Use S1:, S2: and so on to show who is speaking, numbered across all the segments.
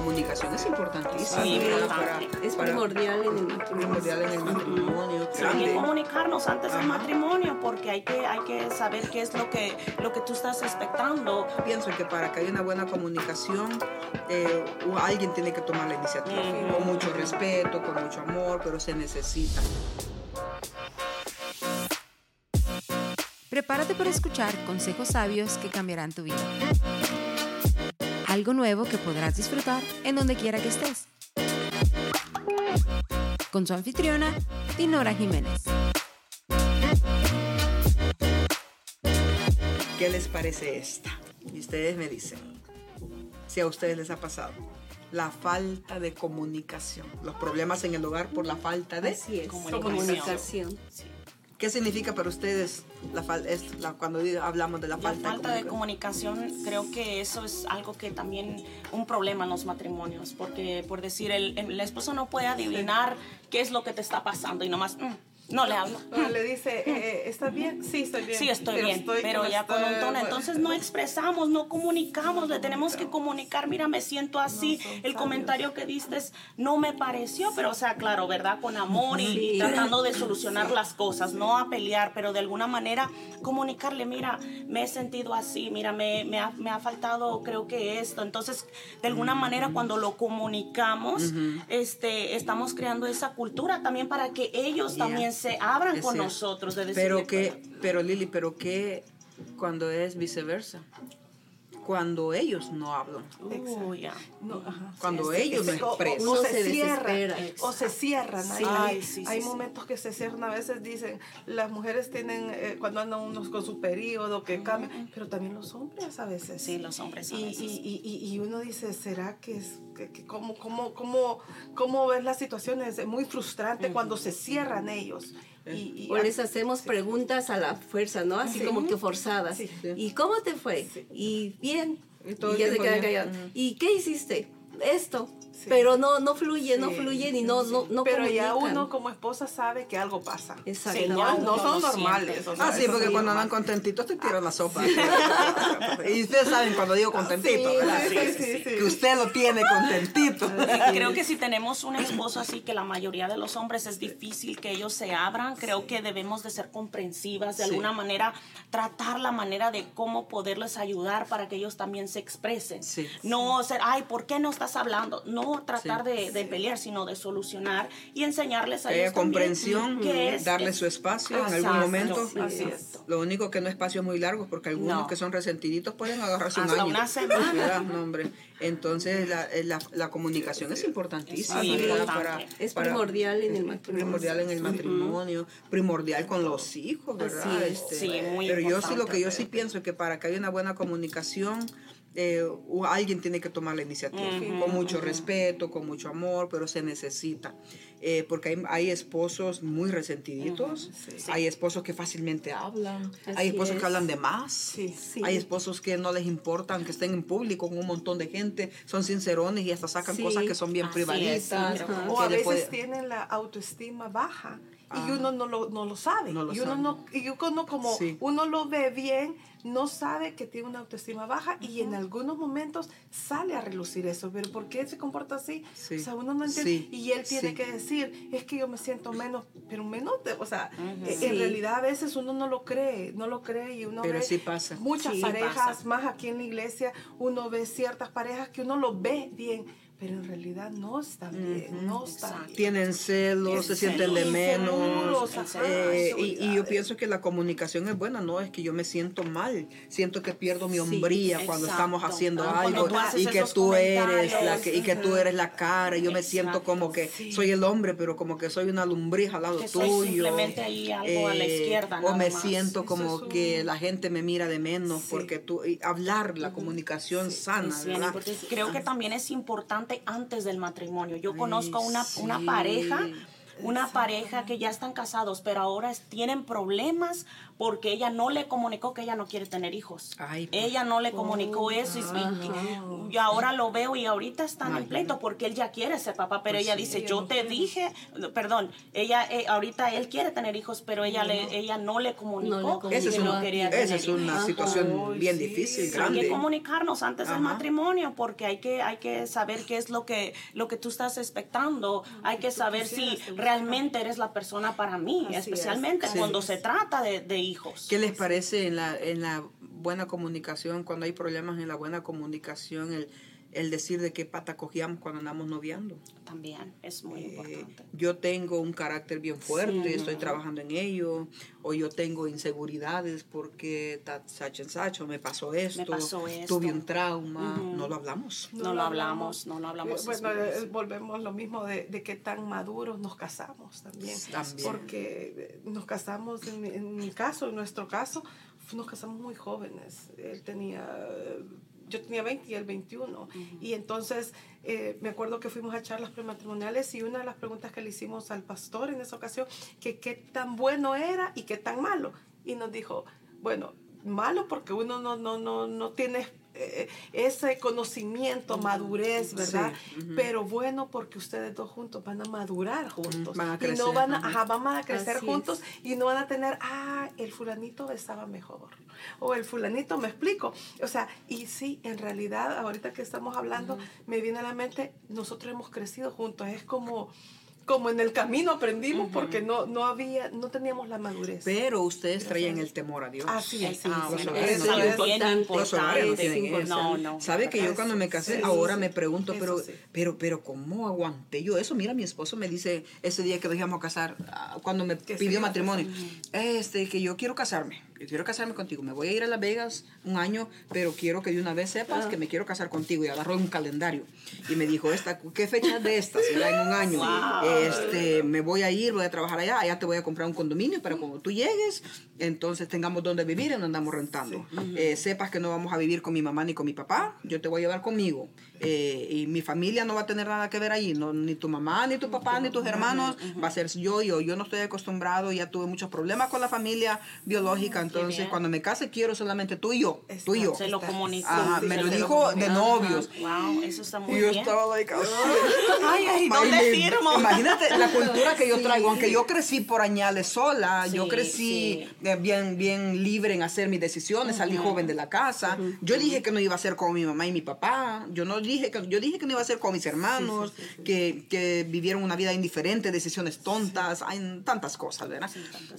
S1: comunicación es importantísima.
S2: Importante.
S3: Es primordial en el matrimonio.
S1: primordial en el matrimonio.
S2: Hay que comunicarnos antes del matrimonio porque hay que, hay que saber qué es lo que, lo que tú estás expectando.
S1: Pienso que para que haya una buena comunicación, eh, alguien tiene que tomar la iniciativa, con mucho respeto, con mucho amor, pero se necesita.
S4: Prepárate para escuchar consejos sabios que cambiarán tu vida. Algo nuevo que podrás disfrutar en donde quiera que estés. Con su anfitriona, Dinora Jiménez.
S1: ¿Qué les parece esta? Y ustedes me dicen, si a ustedes les ha pasado. La falta de comunicación, los problemas en el hogar por la falta de...
S3: Así es.
S2: Comunicación.
S3: Comunicación.
S1: ¿Qué significa para ustedes la fal- es la- cuando hablamos de la
S2: La
S1: falta,
S2: falta de comunicación, creo que eso es algo que también un problema en los matrimonios, porque por decir, el, el esposo no puede adivinar qué es lo que te está pasando y nomás, "Mm, no le hablo.
S5: Bueno, le dice, eh, ¿estás bien? Sí, estoy bien.
S2: Sí, estoy bien, pero ya con un tono. Entonces no expresamos, no comunicamos, le tenemos que comunicar. Mira, me siento así. El comentario que diste es, no me pareció, pero o sea, claro, ¿verdad? Con amor y, tratando de solucionar las cosas, no a pelear, pero de alguna manera comunicarle, mira, me he sentido así, mira, me, me ha, me ha faltado, creo que esto. Entonces, de alguna manera, cuando lo comunicamos, este, estamos creando esa cultura también para que ellos
S1: Ya.
S2: también se abran
S1: Es
S2: con
S1: cierto.
S2: nosotros. De
S1: Pero que, pero Lili, pero que cuando es viceversa, cuando ellos no hablan.
S5: No,
S1: Cuando
S5: sí,
S1: ellos no
S5: o-
S1: expresan.
S5: O, se,
S3: se
S5: cierran, o se cierran.
S2: Sí.
S5: Hay,
S2: Ay, sí,
S5: hay
S2: sí,
S5: momentos que se cierran. A veces dicen, las mujeres tienen, eh, cuando andan unos con su periodo, que cambian, pero también los hombres a veces.
S2: Sí, los hombres a
S5: Y,
S2: veces.
S5: y, y, y uno dice, ¿será que es, que, que cómo, cómo, cómo, cómo ves las situaciones? Es muy frustrante cuando se cierran ellos. Y, y-
S3: O les hacemos preguntas a la fuerza, ¿no? Así
S5: Sí.
S3: como que forzadas.
S5: Sí.
S3: ¿Y cómo te fue? Y bien.
S1: Y todo
S3: Y ya se queda callado. ¿Y qué hiciste? Esto.
S5: Sí.
S3: Pero no, no fluye, no
S5: Sí.
S3: fluyen y no, no, no
S5: pero ya uno como esposa sabe que algo pasa.
S3: Exacto.
S5: No, son normales. o sea,
S1: Ah, sí, porque
S5: sí,
S1: cuando
S5: normal.
S1: andan contentitos te tiran la sopa. y ustedes saben cuando digo contentito,
S5: Sí,
S1: ¿verdad?
S5: sí, sí, sí, sí.
S1: Que usted lo tiene contentito.
S2: Creo que si tenemos un esposo así, que la mayoría de los hombres es difícil que ellos se abran, creo que debemos de ser comprensivas, de
S1: Sí.
S2: alguna manera tratar la manera de cómo poderles ayudar para que ellos también se expresen.
S1: Sí.
S2: No ser, ay, ¿por qué no estás hablando? No tratar
S1: Sí.
S2: de, de pelear, sino de solucionar y enseñarles a
S1: haya
S2: ellos
S1: comprensión,
S2: es-
S1: darle su espacio en algún momento.
S2: Así es.
S1: Lo único que no espacios muy largos, porque algunos
S2: No.
S1: que son resentiditos pueden agarrarse un
S2: Hasta
S1: año.
S2: una semana.
S1: ¿verdad? No, hombre. Entonces la, eh, la, la comunicación es importantísima.
S3: Es
S1: para-
S3: primordial en el
S1: es
S3: matrimonio.
S1: primordial en el matrimonio, primordial con los hijos, ¿verdad?
S3: Es.
S1: Este,
S2: Sí, muy
S1: pero yo sí lo que yo sí pienso es que para que haya una buena comunicación eh, alguien tiene que tomar la iniciativa con mucho respeto, con mucho amor, pero se necesita. Eh, porque hay, hay esposos muy resentiditos, hay esposos que fácilmente hablan, hay
S3: Así
S1: esposos
S3: es.
S1: que hablan de más,
S5: Sí,
S3: sí.
S1: hay esposos que no les importan que estén en público con un montón de gente, son sincerones y hasta sacan
S3: Sí,
S1: cosas que son bien
S2: así
S1: privaditas.
S2: sí,
S3: Ajá.
S5: O a veces
S1: puede-
S5: tienen la autoestima baja
S1: Ah.
S5: y uno no lo, no lo sabe.
S1: No lo
S5: y uno
S1: sabe.
S5: no, y uno como
S1: Sí.
S5: uno lo ve bien, no sabe que tiene una autoestima baja y en algunos momentos sale a relucir eso. Pero ¿por qué se comporta así?
S1: Sí.
S5: O sea, uno no entiende.
S1: Sí.
S5: Y él tiene
S1: Sí.
S5: que decir, es que yo me siento menos, pero menos, de- o sea,
S3: Sí.
S5: en realidad a veces uno no lo cree, no lo cree y uno
S1: Pero
S5: ve
S1: sí pasa.
S5: muchas
S2: Sí,
S5: parejas,
S2: pasa.
S5: más aquí en la iglesia, uno ve ciertas parejas que uno lo ve bien, pero en realidad no están bien, no están
S2: Exacto.
S5: bien.
S1: tienen celos, se
S5: Sí,
S1: sienten de menos. eh, y, y yo pienso que la comunicación es buena, no es que yo me siento mal, siento que pierdo mi hombría cuando
S2: exacto.
S1: estamos haciendo
S2: Ah, cuando
S1: algo y que tú eres la que, y que tú eres la cara, y yo me siento como que
S5: Sí.
S1: soy el hombre, pero como que soy una lumbrija al lado
S2: Que soy
S1: tuyo.
S2: simplemente ahí algo a la izquierda,
S1: O me
S2: más.
S1: siento como
S5: es un-
S1: que la gente me mira de menos
S5: Sí.
S1: porque tú y hablar la comunicación sana, ¿verdad?
S2: Creo que también es importante antes del matrimonio. Yo conozco una,
S1: sí.
S2: una pareja una pareja que ya están casados, pero ahora tienen problemas porque ella no le comunicó que ella no quiere tener hijos.
S1: Ay, pues.
S2: ella no le comunicó eso y, y- y ahora lo veo y ahorita están en pleito porque él ya quiere ser papá, pero ella dice, yo te dije, perdón, ella eh, ahorita él quiere tener hijos, pero ella le ella no le comunicó,
S3: comunicó.
S2: que
S1: es
S2: no
S1: una,
S2: quería
S1: esa
S2: tener
S1: es una
S2: hijos.
S1: situación bien
S5: sí,
S1: difícil,
S5: sí.
S2: Hay que
S1: grande.
S2: comunicarnos antes del
S1: Ajá.
S2: matrimonio porque hay que hay que saber qué es lo que lo que tú estás expectando. Hay que saber si realmente eres la persona para mí,
S5: Así es.
S2: especialmente
S1: Sí.
S2: cuando se trata de, de hijos.
S1: ¿Qué les parece en la, en la buena comunicación, cuando hay problemas en la buena comunicación, el, el decir de qué pata cogíamos cuando andamos noviando?
S2: También es muy
S1: Eh,
S2: importante.
S1: yo tengo un carácter bien fuerte,
S2: Sí.
S1: estoy trabajando en ello, o yo tengo inseguridades porque ta- sacho me pasó esto,
S2: pasó esto.
S1: tuve un trauma, no lo hablamos.
S2: No, lo hablamos, no lo hablamos.
S5: Bueno, eh, volvemos lo mismo de, de qué tan maduros nos casamos también.
S1: También.
S5: Porque eh, nos casamos, en, mi- en mi caso, en nuestro caso, nos casamos muy jóvenes. Él tenía, eh, yo tenía 20 y él 21. Y entonces eh, me acuerdo que fuimos a charlas prematrimoniales y una de las preguntas que le hicimos al pastor en esa ocasión, que qué tan bueno era y qué tan malo. Y nos dijo, bueno, malo porque uno no, no, no, no tiene eh, ese conocimiento, madurez, ¿verdad?
S1: Sí.
S5: Pero bueno porque ustedes dos juntos van a madurar juntos.
S1: van a
S5: y
S1: crecer,
S5: no van a,
S1: ajá.
S5: ajá, van a crecer
S3: Así es.
S5: juntos y no van a tener, ah, el fulanito besaba mejor. O el fulanito, me explico. O sea, y sí, en realidad, ahorita que estamos hablando, me viene a la mente, nosotros hemos crecido juntos. Es como, como en el camino aprendimos porque no, no había, no teníamos la madurez.
S1: Pero ustedes traían el temor a Dios.
S5: Así es.
S2: Ah,
S1: tienen-
S2: bien
S1: los hogares no tienen
S3: Es
S1: eso.
S2: No, no.
S1: Sabe que yo cuando me casé,
S5: Sí,
S1: ahora
S5: sí,
S1: me
S5: sí.
S1: pregunto,
S5: Eso
S1: pero,
S5: sí.
S1: pero, pero, ¿cómo aguanté yo eso? Mira, mi esposo me dice ese día que nos íbamos a casar, ah, cuando me pidió matrimonio, este, que yo quiero casarme, yo quiero casarme contigo, me voy a ir a Las Vegas un año, pero quiero que de una vez sepas que me quiero casar contigo. Y agarró un calendario y me dijo, esta, ¿qué fecha de esta? Será en un año. Este, me voy a ir, voy a trabajar allá, allá te voy a comprar un condominio para cuando tú llegues, entonces tengamos donde vivir y no andamos rentando. Eh, sepas que no vamos a vivir con mi mamá ni con mi papá, yo te voy a llevar conmigo. Eh, y mi familia no va a tener nada que ver allí, no, ni tu mamá, ni tu papá, ni tus hermanos, va a ser yo, yo, yo no estoy acostumbrado, ya tuve muchos problemas con la familia biológica, entonces cuando me case quiero solamente tú y yo, tú y yo.
S2: Se lo comunicó.
S1: Ajá, me lo
S5: lo
S1: dijo de novios.
S2: Wow, eso está muy
S1: Y yo
S2: bien.
S1: estaba like,
S2: Ay, ay,
S1: Ma-
S2: ¿dónde firmo?
S1: Imagínate la cultura que yo traigo, aunque yo crecí por añales sola, yo crecí
S2: sí.
S1: eh, bien, bien libre en hacer mis decisiones, salí joven de la casa. Yo dije que no iba a ser como mi mamá y mi papá. Yo no dije que, yo dije que no iba a ser como mis hermanos, Que, que vivieron una vida indiferente, decisiones tontas, hay tantas cosas, ¿verdad?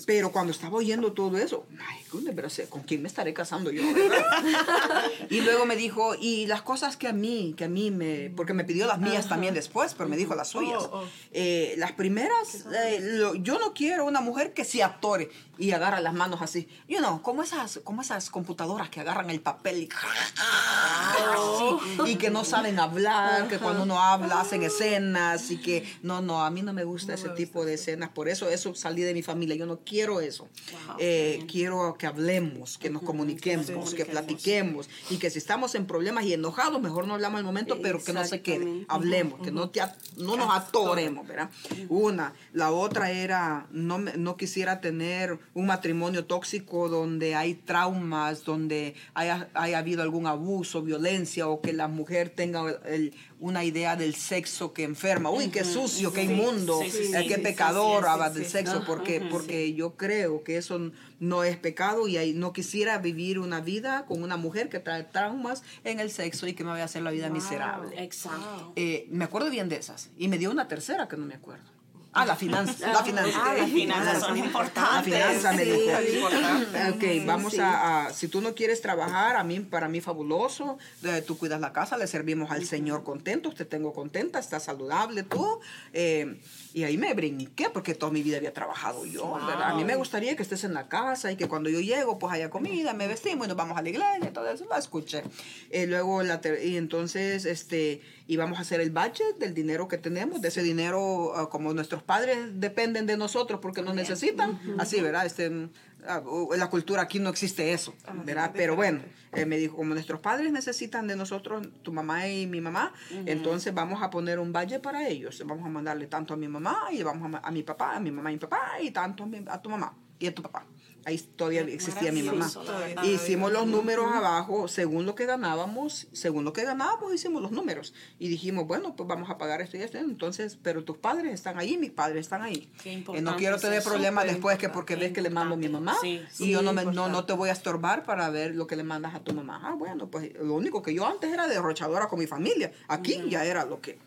S1: Pero cuando estaba oyendo todo eso, ay, goodness, pero ¿con quién me estaré casando yo? y luego me dijo, y las cosas que a mí, que a mí me, porque me pidió las mías también después, pero me dijo las suyas.
S5: Oh, oh.
S1: Eh, las primeras, eh, lo- yo no quiero una mujer que se actore y agarra las manos así. You know, como esas, como esas computadoras que agarran el papel y, así, y que no saben hablar, que cuando uno habla hacen escenas y que no, no, a mí no me gusta ese tipo de escenas. Por eso eso salí de mi familia. Yo no quiero eso. Eh, quiero que hablemos, que nos comuniquemos, que platiquemos y que si estamos en problemas y enojados, mejor no hablamos al momento, pero que no se quede. Hablemos, que no, te, no nos atoremos, ¿verdad? Una. La otra era, no, no quisiera tener un matrimonio tóxico donde hay traumas, donde haya, haya habido algún abuso, violencia o que la mujer tenga el- una idea del sexo que enferma. Uy, qué sucio, qué inmundo, qué pecador habla del sexo, porque, porque yo creo que eso no es pecado y no quisiera vivir una vida con una mujer que trae traumas en el sexo y que me vaya a hacer la vida miserable.
S2: Exacto.
S1: Eh, me acuerdo bien de esas. Y me dio una tercera que no me acuerdo. Ah, la finanza. La finanza.
S2: Ah, las finanzas son
S1: La
S2: importantes.
S1: finanza me
S3: Sí.
S1: dijo. Ok, vamos
S3: Sí.
S1: a, a- Si tú no quieres trabajar, a mí, para mí fabuloso. eh, tú cuidas la casa, le servimos al Señor contento. Te tengo contenta, estás saludable tú. eh, y ahí me brinqué porque toda mi vida había trabajado yo. A mí me gustaría que estés en la casa y que cuando yo llego, pues haya comida, me vestimos y nos vamos a la iglesia eso. Lo escuché. Eh, luego, la y entonces, este, íbamos a hacer el budget del dinero que tenemos. De ese dinero, ah, como nuestros padres dependen de nosotros porque nos necesitan. Así, ¿verdad? Este, ah, uh, la cultura aquí no existe eso, ¿verdad? Pero bueno, él me dijo, como nuestros padres necesitan de nosotros, tu mamá y mi mamá, entonces vamos a poner un valle para ellos. Vamos a mandarle tanto a mi mamá y vamos a, a mi papá, a mi mamá y mi papá y tanto a, mi- a tu mamá y a tu papá. Ahí todavía existía mi mamá. Hicimos los números abajo, según lo que ganábamos, según lo que ganábamos, hicimos los números. Y dijimos, bueno, pues vamos a pagar esto y esto. Entonces, pero tus padres están ahí, mis padres están ahí. Eh, no quiero tener problemas después que porque ves que le mando a mi mamá
S2: importante. Sí,
S1: y yo no,
S5: sí,
S1: me, no, no te voy a estorbar para ver lo que le mandas a tu mamá. Ah, bueno, pues lo único que yo antes era derrochadora con mi familia. Aquí ya era lo que...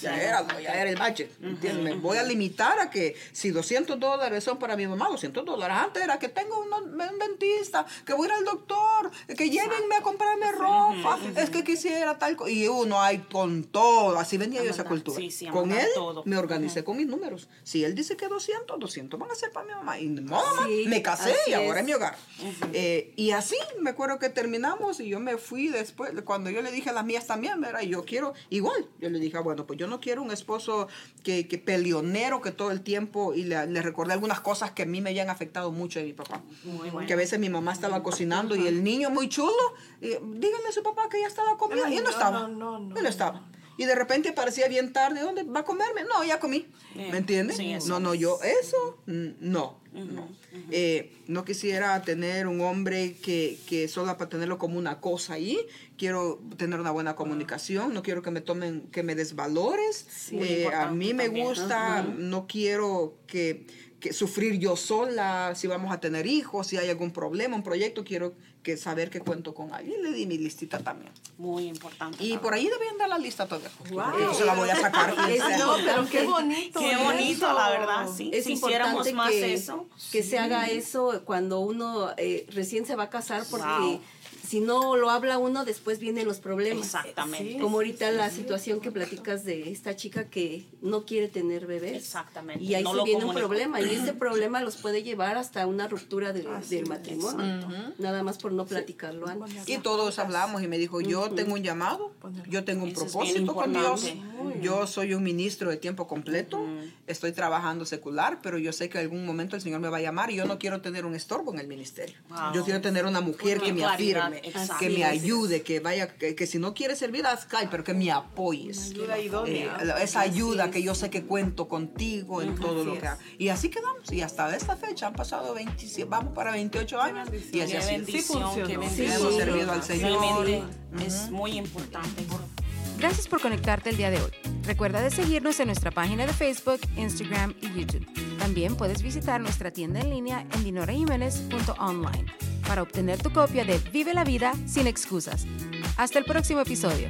S1: Ya era, ya era el budget, ¿entiendes? Me voy a limitar a que si 200 dólares son para mi mamá, 200 dólares. Antes era que tengo un, un dentista, que voy a ir al doctor, que llévenme a comprarme ropa, es que quisiera tal cosa. Y uno hay con todo, así venía yo esa cultura.
S2: sí, sí, a
S1: con él
S2: todo.
S1: me organicé con mis números. Si él dice que 200, 200 van a ser para mi mamá. Y no, mamá,
S3: Sí,
S1: me casé y ahora
S3: es.
S1: es mi hogar. Eh, y así me acuerdo que terminamos y yo me fui después, cuando yo le dije a las mías también, ¿verdad? Y yo quiero, igual, yo le dije, ah, bueno, pues yo no quiero un esposo que, que peleonero que todo el tiempo, y le, le recordé algunas cosas que a mí me habían afectado mucho de mi papá.
S2: Muy bueno.
S1: Que a veces mi mamá estaba cocinando y el niño muy chulo, y, a su papá que ya estaba comiendo.
S5: Ay,
S1: y él no
S5: no,
S1: estaba.
S5: no, no, no,
S1: él no estaba. Y de repente aparecía bien tarde, ¿dónde va a comerme? No, ya comí.
S2: Bien.
S1: ¿Me entiendes?
S2: Sí, eso
S1: no, no, yo, eso, mm, no. no. Eh, no quisiera tener un hombre que, que solo para tenerlo como una cosa ahí. Quiero tener una buena comunicación. No quiero que me tomen, que me desvalores.
S2: Muy
S1: Eh, a mí me
S2: también.
S1: gusta, no quiero que, que sufrir yo sola, si vamos a tener hijos, si hay algún problema, un proyecto, quiero que saber que cuento con alguien. Le di mi listita también.
S2: Muy importante.
S1: Y por ahí deben dar la lista todavía.
S5: Wow.
S1: Yo se la voy a sacar.
S5: No, pero qué bonito.
S2: Qué bonito,
S5: eso.
S2: la verdad, sí.
S3: es
S2: si hiciéramos
S3: importante
S2: más
S3: que,
S2: eso.
S3: que se haga eso cuando uno eh, recién se va a casar porque
S2: Wow.
S3: Si no lo habla uno después vienen los problemas.
S2: Exactamente.
S5: Sí.
S3: Como ahorita la situación que platicas de esta chica que no quiere tener bebés.
S2: Exactamente.
S3: Y ahí
S2: No
S3: se viene un problema y este problema los puede llevar hasta una ruptura del, matrimonio. Nada más por no platicarlo antes.
S1: Y todos hablamos y me dijo, yo tengo un llamado, yo tengo un
S2: Eso
S1: propósito con Dios, yo soy un ministro de tiempo completo, estoy trabajando secular, pero yo sé que algún momento el Señor me va a llamar y yo no quiero tener un estorbo en el ministerio.
S2: Wow.
S1: Yo quiero tener una mujer que me
S2: claridad, exacto.
S1: que me ayude, que vaya, que, que si no quiere servir a Sky, pero que me apoyes.
S5: Ayuda idónea.
S1: Eh, esa ayuda que yo sé que cuento contigo en todo lo que
S5: es.
S1: hago. Y así quedamos. Y hasta esta fecha han pasado 27, vamos para 28 años. Y así ha sido.
S2: bendición,
S5: funcionó. Sí,
S1: hemos servido al Señor.
S2: Es muy importante.
S4: Gracias por conectarte el día de hoy. Recuerda de seguirnos en nuestra página de Facebook, Instagram y YouTube. También puedes visitar nuestra tienda en línea en dinorajiménez.online para obtener tu copia de Vive la vida sin excusas. Hasta el próximo episodio.